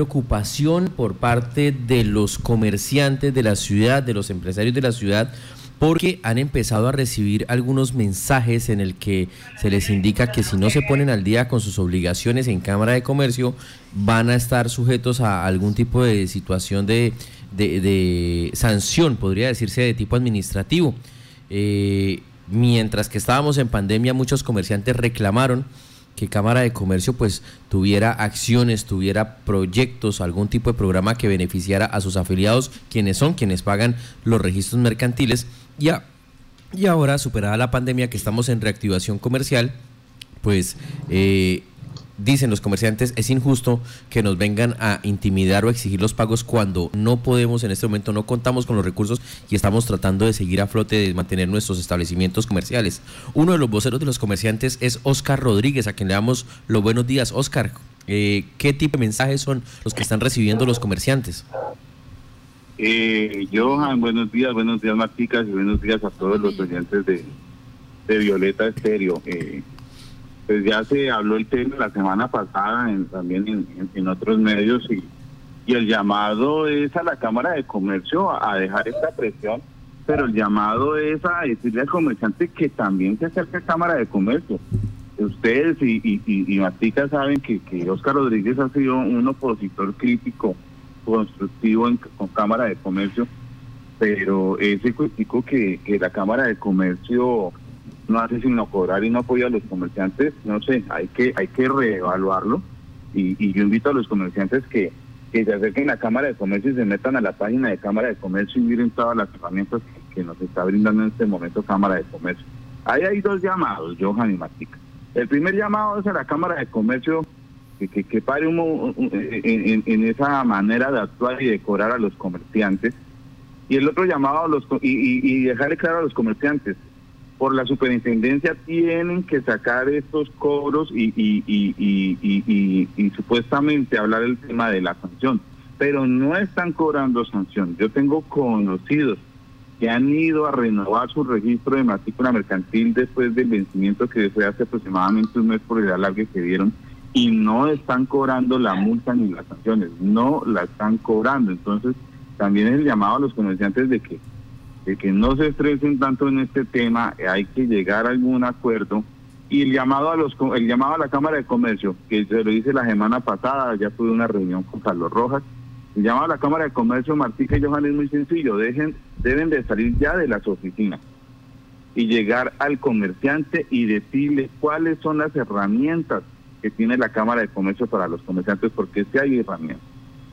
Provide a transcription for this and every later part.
preocupación por parte de los comerciantes de la ciudad, de los empresarios de la ciudad, porque han empezado a recibir algunos mensajes en el que se les indica que si no se ponen al día con sus obligaciones en Cámara de Comercio, van a estar sujetos a algún tipo de situación de, sanción, podría decirse, de tipo administrativo. Eh, mientras que estábamos en pandemia, muchos comerciantes reclamaron que Cámara de Comercio pues tuviera acciones, tuviera proyectos, algún tipo de programa que beneficiara a sus afiliados, quienes son quienes pagan los registros mercantiles. Y, y ahora, superada la pandemia, que estamos en reactivación comercial, pues eh, dicen los comerciantes, es injusto que nos vengan a intimidar o exigir los pagos cuando no podemos en este momento, no contamos con los recursos y estamos tratando de seguir a flote, de mantener nuestros establecimientos comerciales. Uno de los voceros de los comerciantes es Oscar Rodríguez, a quien le damos los buenos días. Oscar, eh, ¿qué tipo de mensajes son los que están recibiendo los comerciantes? Eh, Johan, buenos días, buenos días Marticas y buenos días a todos los oyentes de, de Violeta Estéreo. Eh, pues ya se habló el tema la semana pasada también en, otros medios y, y el llamado es a la Cámara de Comercio a, dejar esta presión, pero el llamado es a decirle al comerciante que también se acerque a Cámara de Comercio. Ustedes y, y, y, Matica saben que, que Oscar Rodríguez ha sido un opositor crítico, constructivo en, con Cámara de Comercio, pero ese critico que, que la Cámara de Comercio no hace sino cobrar y no apoya a los comerciantes, no sé, hay que hay que reevaluarlo y, yo invito a los comerciantes que, que se acerquen a la Cámara de Comercio y se metan a la página de Cámara de Comercio y miren todas las herramientas que, nos está brindando en este momento Cámara de Comercio. Ahí hay dos llamados, Johan y. El primer llamado es a la Cámara de Comercio que, que, pare un, en, en, esa manera de actuar y de cobrar a los comerciantes. Y el otro llamado a los y, y dejarle claro a los comerciantes, por la superintendencia tienen que sacar estos cobros y, y, supuestamente hablar del tema de la sanción, pero no están cobrando sanción. Yo tengo conocidos que han ido a renovar su registro de matrícula mercantil después del vencimiento que fue hace aproximadamente un mes por el alargue que dieron y no están cobrando la multa ni las sanciones, no la están cobrando. Entonces, también es el llamado a los comerciantes de que que no se estresen tanto en este tema, hay que llegar a algún acuerdo. Y el llamado a los el llamado a la Cámara de Comercio, que se lo hice la semana pasada, ya tuve una reunión con Carlos Rojas, el llamado a la Cámara de Comercio, Martín y Johan es muy sencillo, dejen, deben de salir ya de las oficinas y llegar al comerciante y decirle cuáles son las herramientas que tiene la Cámara de Comercio para los comerciantes, porque sí hay herramientas.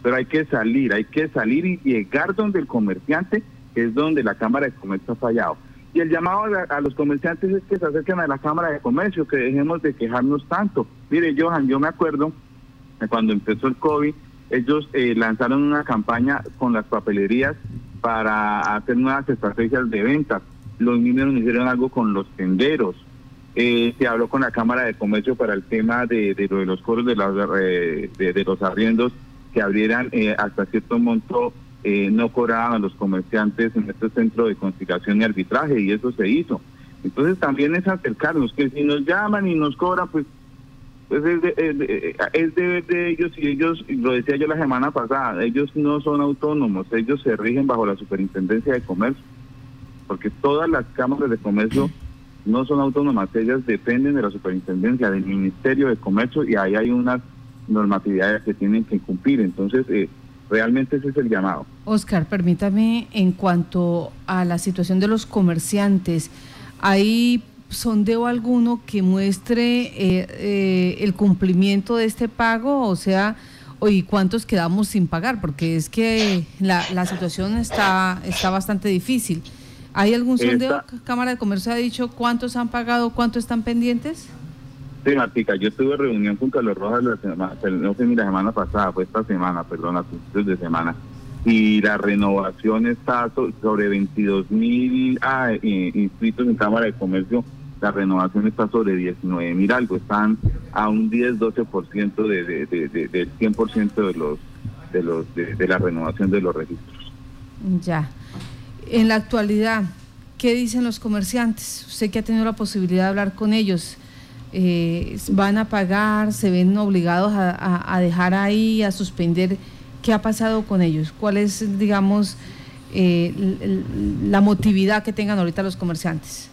Pero hay que salir, hay que salir y llegar donde el comerciante que es donde la Cámara de Comercio ha fallado. Y el llamado a, los comerciantes es que se acerquen a la Cámara de Comercio, que dejemos de quejarnos tanto. Mire, Johan, yo me acuerdo cuando empezó el COVID, ellos eh, lanzaron una campaña con las papelerías para hacer nuevas estrategias de venta. Los mineros hicieron algo con los tenderos. Eh, se habló con la Cámara de Comercio para el tema de, de, de los coros de, de, de, los arriendos que abrieran eh, hasta cierto monto eh, no cobraban a los comerciantes en este centro de conciliación y arbitraje y eso se hizo. Entonces también es acercarnos, que si nos llaman y nos cobran, pues, pues es, de, es, deber de ellos y ellos, lo decía yo la semana pasada, ellos no son autónomos, ellos se rigen bajo la superintendencia de comercio, porque todas las cámaras de comercio no son autónomas, ellas dependen de la superintendencia, del Ministerio de Comercio y ahí hay unas normatividades que tienen que cumplir. Entonces, eh, Realmente ese es el llamado. Oscar, permítame, en cuanto a la situación de los comerciantes, ¿hay sondeo alguno que muestre eh, eh, el cumplimiento de este pago? O sea, ¿y cuántos quedamos sin pagar? Porque es que la, la situación está, está bastante difícil. ¿Hay algún sondeo? ¿Cámara de Comercio ha dicho cuántos han pagado, cuántos están pendientes? Sí, Martica, yo tuve reunión con Carlos Rojas la semana, no sé ni la semana pasada, fue esta semana, perdón, a principios de semana. Y la renovación está sobre 22 mil ah, eh, inscritos en Cámara de Comercio. La renovación está sobre 19 mil algo, están a un 10-12% de, de, de, de, del 100% de los de los de la renovación de los registros. Ya. En la actualidad, ¿qué dicen los comerciantes? Usted que ha tenido la posibilidad de hablar con ellos. Eh, van a pagar, se ven obligados a, dejar ahí, a suspender. ¿Qué ha pasado con ellos? ¿Cuál es, digamos, eh, la motividad que tengan ahorita los comerciantes?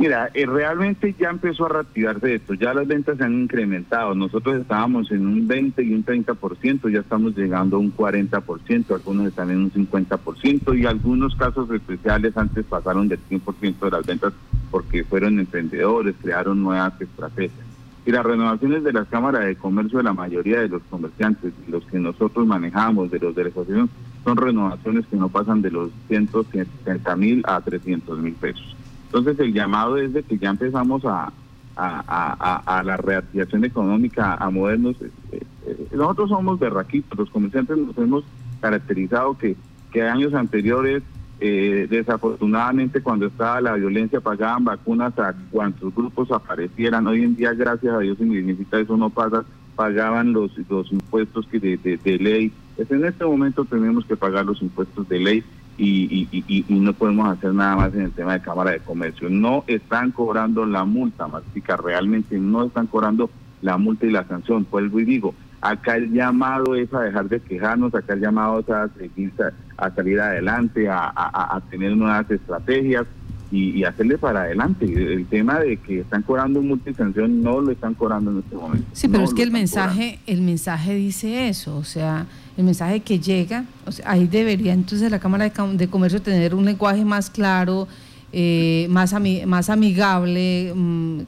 Mira, eh, realmente ya empezó a reactivarse esto, ya las ventas se han incrementado. Nosotros estábamos en un 20 y un 30%, ya estamos llegando a un 40%, algunos están en un 50% y algunos casos especiales antes pasaron del 100% de las ventas porque fueron emprendedores, crearon nuevas estrategias. Y las renovaciones de las cámaras de comercio de la mayoría de los comerciantes, los que nosotros manejamos, de los de la asociación, son renovaciones que no pasan de los 170 mil a 300 mil pesos. Entonces el llamado es de que ya empezamos a, la reactivación económica, a movernos. Eh, eh, nosotros somos berraquitos, los comerciantes nos hemos caracterizado que, que años anteriores, eh, desafortunadamente cuando estaba la violencia pagaban vacunas a cuantos grupos aparecieran. Hoy en día, gracias a Dios, necesita eso no pasa, pagaban los, los impuestos que de, de, ley. Pues en este momento tenemos que pagar los impuestos de ley y, no podemos hacer nada más en el tema de Cámara de Comercio. No están cobrando la multa, Martica, realmente no están cobrando la multa y la sanción. Vuelvo y digo, acá el llamado es a dejar de quejarnos, acá el llamado es a, seguir, a salir adelante, a, tener nuevas estrategias y, hacerle para adelante. El tema de que están cobrando multa y sanción no lo están cobrando en este momento. Sí, pero es que el mensaje, el mensaje dice eso, o sea el mensaje que llega, ahí debería entonces la Cámara de, Comercio tener un lenguaje más claro, eh, más, más amigable, mm,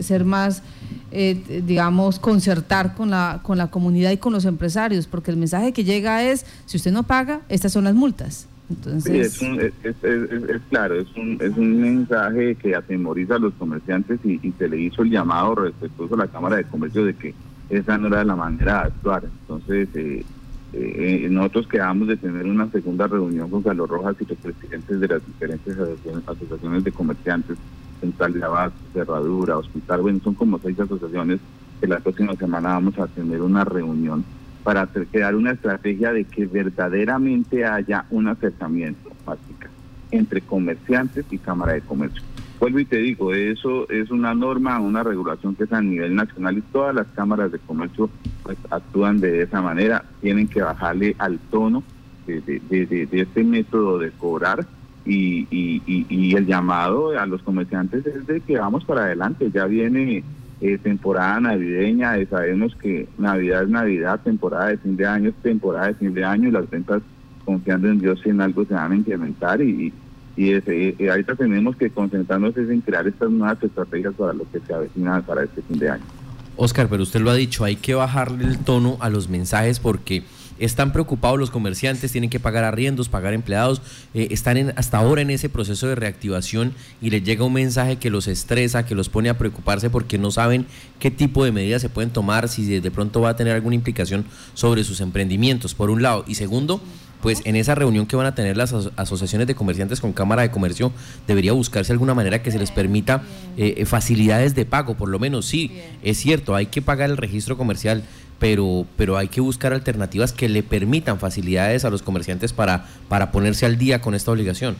ser más, eh, digamos, concertar con la, con la comunidad y con los empresarios, porque el mensaje que llega es, si usted no paga, estas son las multas. Entonces... es, claro, es un, es un mensaje que atemoriza a los comerciantes y, se le hizo el llamado respetuoso a la Cámara de Comercio de que esa no era la manera de actuar. Entonces, eh, eh, nosotros quedamos de tener una segunda reunión con Carlos Rojas y los presidentes de las diferentes asociaciones, de comerciantes, Central de Abasto, Cerradura, Hospital, bueno, son como seis asociaciones que la próxima semana vamos a tener una reunión para crear una estrategia de que verdaderamente haya un acercamiento básica entre comerciantes y Cámara de Comercio. Vuelvo y te digo, eso es una norma, una regulación que es a nivel nacional y todas las cámaras de comercio pues, actúan de esa manera, tienen que bajarle al tono de, este método de cobrar y, y, el llamado a los comerciantes es de que vamos para adelante, ya viene eh, temporada navideña, eh, sabemos que Navidad es Navidad, temporada de fin de año es temporada de fin de año y las ventas confiando en Dios en algo se van a implementar y, y eh, ahorita tenemos que concentrarnos en crear estas nuevas estrategias para lo que se avecina para este fin de año. Oscar, pero usted lo ha dicho, hay que bajarle el tono a los mensajes porque están preocupados los comerciantes, tienen que pagar arriendos, pagar empleados, eh, están en, hasta ahora en ese proceso de reactivación y les llega un mensaje que los estresa, que los pone a preocuparse porque no saben qué tipo de medidas se pueden tomar, si de pronto va a tener alguna implicación sobre sus emprendimientos, por un lado. Y segundo, pues en esa reunión que van a tener las asociaciones de comerciantes con Cámara de Comercio, debería buscarse alguna manera que se les permita eh, eh, facilidades de pago, por lo menos sí, es cierto, hay que pagar el registro comercial, pero, pero hay que buscar alternativas que le permitan facilidades a los comerciantes para, para ponerse al día con esta obligación.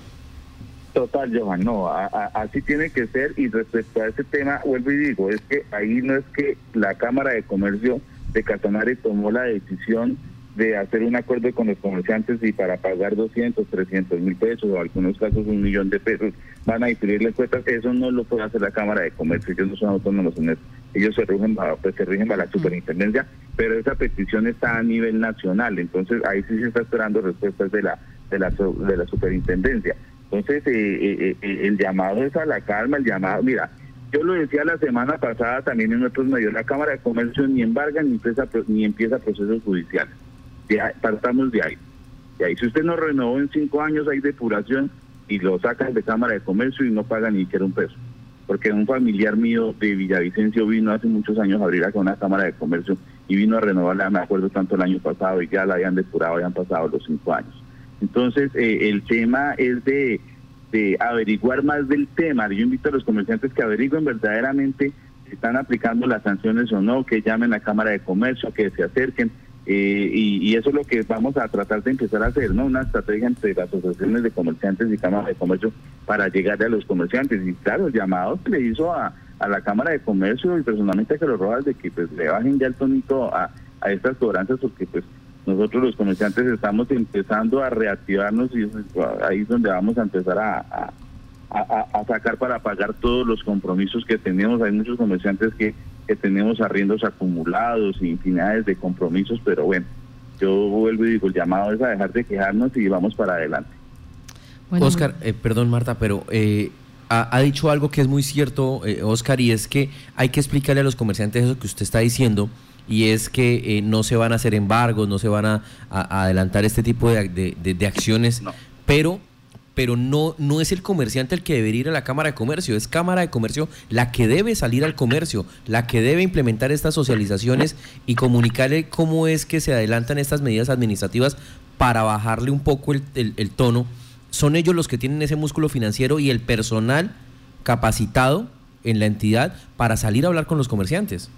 Total, Johan, no, así tiene que ser y respecto a ese tema, vuelvo y digo, es que ahí no es que la Cámara de Comercio de Catanare tomó la decisión de hacer un acuerdo con los comerciantes y para pagar 200, 300 mil pesos o en algunos casos un millón de pesos van a las cuentas, eso no lo puede hacer la Cámara de Comercio, ellos no son autónomos en eso, ellos se rigen, pues, se rigen para la superintendencia, pero esa petición está a nivel nacional, entonces ahí sí se está esperando respuestas de la de la, de la superintendencia. Entonces eh, eh, eh, el llamado es a la calma, el llamado, mira, yo lo decía la semana pasada también en otros medios, la Cámara de Comercio ni embarga ni empieza, ni empieza procesos judiciales partamos de ahí. Y ahí, si usted no renovó en cinco años, hay depuración y lo sacan de Cámara de Comercio y no pagan ni siquiera un peso. Porque un familiar mío de Villavicencio vino hace muchos años a abrir acá una Cámara de Comercio y vino a renovarla, me acuerdo tanto el año pasado, y ya la habían depurado, habían pasado los cinco años. Entonces, eh, el tema es de, de averiguar más del tema. Yo invito a los comerciantes que averigüen verdaderamente si están aplicando las sanciones o no, que llamen a Cámara de Comercio, que se acerquen Eh, y, eso es lo que vamos a tratar de empezar a hacer, ¿no? Una estrategia entre las asociaciones de comerciantes y cámaras de comercio para llegar a los comerciantes. Y claro, el llamado que le hizo a, la Cámara de Comercio y personalmente a que los Rojas de que pues le bajen ya el tonito a, a estas cobranzas porque pues nosotros los comerciantes estamos empezando a reactivarnos y ahí es donde vamos a empezar a, a, sacar para pagar todos los compromisos que tenemos. Hay muchos comerciantes que, que tenemos arriendos acumulados y infinidades de compromisos, pero bueno, yo vuelvo y digo, el llamado es a dejar de quejarnos y vamos para adelante. Oscar, eh, perdón Marta, pero eh, ha, dicho algo que es muy cierto, eh, Oscar, y es que hay que explicarle a los comerciantes eso que usted está diciendo, y es que no se van a hacer embargos, no se van a, adelantar este tipo de, de, acciones, pero pero no, no es el comerciante el que debería ir a la Cámara de Comercio, es Cámara de Comercio la que debe salir al comercio, la que debe implementar estas socializaciones y comunicarle cómo es que se adelantan estas medidas administrativas para bajarle un poco el, el, tono. Son ellos los que tienen ese músculo financiero y el personal capacitado en la entidad para salir a hablar con los comerciantes.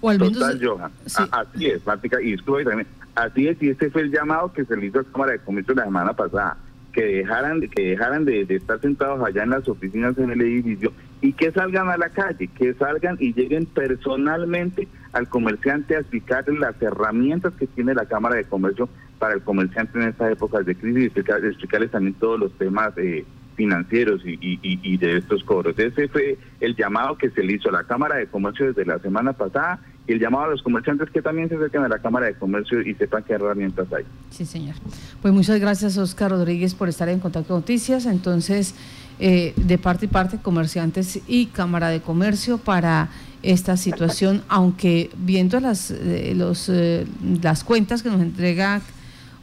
O al menos, Total, Johan. Así es, práctica, y también. Así es, y este fue el llamado que se le hizo a la Cámara de Comercio la semana pasada que dejaran, que dejaran de, estar sentados allá en las oficinas en el edificio y que salgan a la calle, que salgan y lleguen personalmente al comerciante a explicarle las herramientas que tiene la Cámara de Comercio para el comerciante en estas épocas de crisis y explicarles, también todos los temas eh, financieros y, y, de estos cobros. Ese fue el llamado que se le hizo a la Cámara de Comercio desde la semana pasada y el llamado a los comerciantes que también se acerquen a la Cámara de Comercio y sepan qué herramientas hay. Sí, señor. Pues muchas gracias, Oscar Rodríguez, por estar en contacto con Noticias. Entonces, eh, de parte y parte, comerciantes y Cámara de Comercio para esta situación, aunque viendo las, eh, eh, las cuentas que nos entrega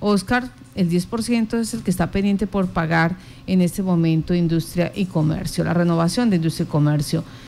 Oscar, el 10% es el que está pendiente por pagar en este momento industria y comercio, la renovación de industria y comercio.